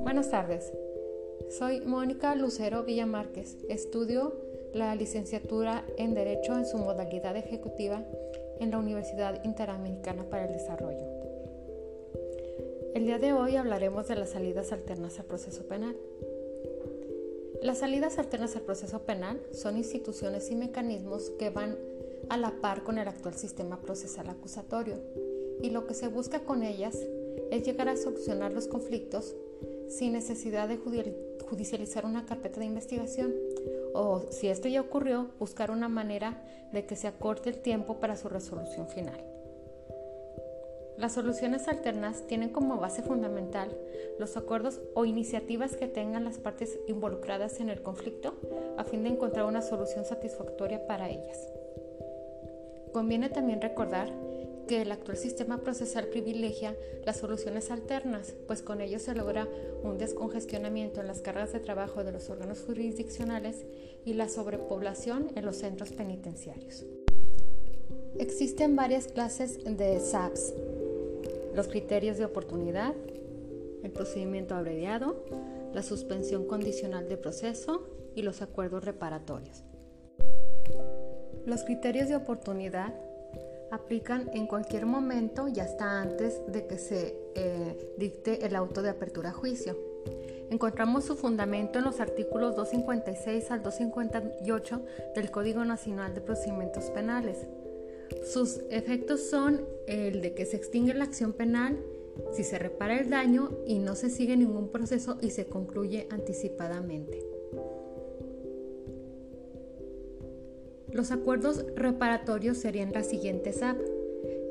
Buenas tardes. Soy Mónica Lucero Villamárquez. Estudio la licenciatura en Derecho en su modalidad ejecutiva en la Universidad Interamericana para el Desarrollo. El día de hoy hablaremos de las salidas alternas al proceso penal. Las salidas alternas al proceso penal son instituciones y mecanismos que van a la par con el actual sistema procesal acusatorio y lo que se busca con ellas es llegar a solucionar los conflictos sin necesidad de judicializar una carpeta de investigación o, si esto ya ocurrió, buscar una manera de que se acorte el tiempo para su resolución final. Las soluciones alternas tienen como base fundamental los acuerdos o iniciativas que tengan las partes involucradas en el conflicto a fin de encontrar una solución satisfactoria para ellas. Conviene también recordar que el actual sistema procesal privilegia las soluciones alternas, pues con ello se logra un descongestionamiento en las cargas de trabajo de los órganos jurisdiccionales y la sobrepoblación en los centros penitenciarios. Existen varias clases de SAPS, los criterios de oportunidad, el procedimiento abreviado, la suspensión condicional de proceso y los acuerdos reparatorios. Los criterios de oportunidad aplican en cualquier momento y hasta antes de que se eh, dicte el auto de apertura a juicio. Encontramos su fundamento en los artículos 256 al 258 del Código Nacional de Procedimientos Penales. Sus efectos son el de que se extingue la acción penal si se repara el daño y no se sigue ningún proceso y se concluye anticipadamente. Los acuerdos reparatorios serían las siguientes AP.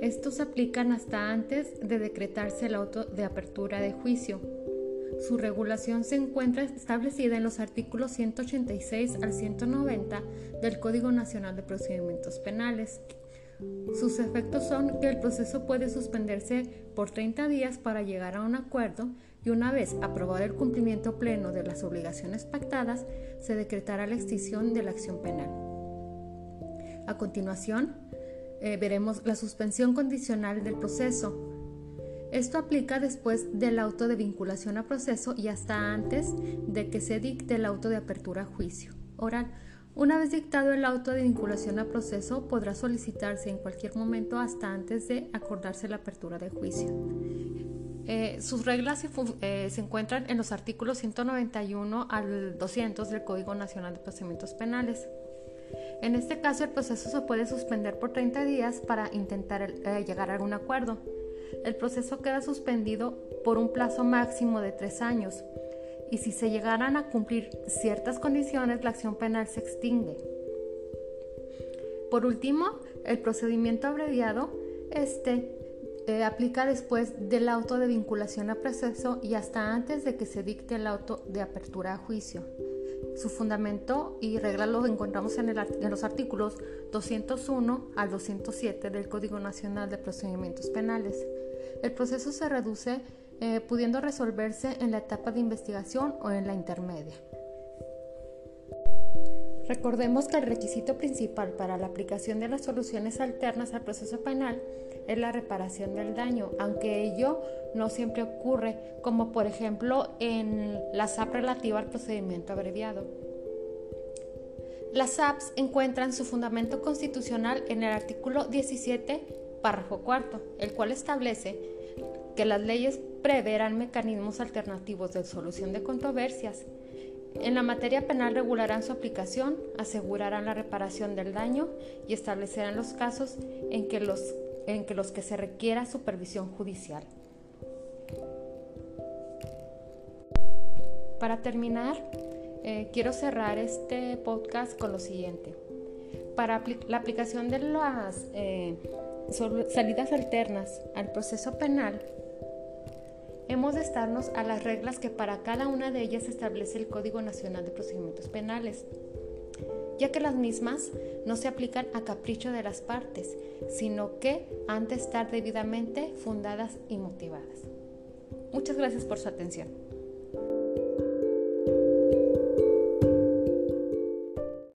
Estos aplican hasta antes de decretarse el auto de apertura de juicio. Su regulación se encuentra establecida en los artículos 186 al 190 del Código Nacional de Procedimientos Penales. Sus efectos son que el proceso puede suspenderse por 30 días para llegar a un acuerdo y una vez aprobado el cumplimiento pleno de las obligaciones pactadas, se decretará la extinción de la acción penal. A continuación, eh, veremos la suspensión condicional del proceso. Esto aplica después del auto de vinculación a proceso y hasta antes de que se dicte el auto de apertura a juicio oral. Una vez dictado el auto de vinculación a proceso, podrá solicitarse en cualquier momento hasta antes de acordarse la apertura de juicio. Eh, sus reglas se, eh, se, encuentran en los artículos 191 al 200 del Código Nacional de Procedimientos Penales. En este caso, el proceso se puede suspender por 30 días para intentar eh, llegar a algún acuerdo. El proceso queda suspendido por un plazo máximo de tres años y si se llegaran a cumplir ciertas condiciones, la acción penal se extingue. Por último, el procedimiento abreviado este, eh, aplica después del auto de vinculación a proceso y hasta antes de que se dicte el auto de apertura a juicio. Su fundamento y regla los encontramos en, los artículos 201 al 207 del Código Nacional de Procedimientos Penales. El proceso se reduce eh, pudiendo resolverse en la etapa de investigación o en la intermedia. Recordemos que el requisito principal para la aplicación de las soluciones alternas al proceso penal es la reparación del daño, aunque ello no siempre ocurre, como por ejemplo en la SAP relativa al procedimiento abreviado. Las SAPs encuentran su fundamento constitucional en el artículo 17, párrafo cuarto, el cual establece que las leyes preverán mecanismos alternativos de solución de controversias. En la materia penal regularán su aplicación, asegurarán la reparación del daño y establecerán los casos en que los en que los que se requiera supervisión judicial. Para terminar, eh, quiero cerrar este podcast con lo siguiente. Para la aplicación de las eh, salidas alternas al proceso penal, hemos de estarnos a las reglas que para cada una de ellas establece el Código Nacional de Procedimientos Penales ya que las mismas no se aplican a capricho de las partes, sino que han de estar debidamente fundadas y motivadas. Muchas gracias por su atención.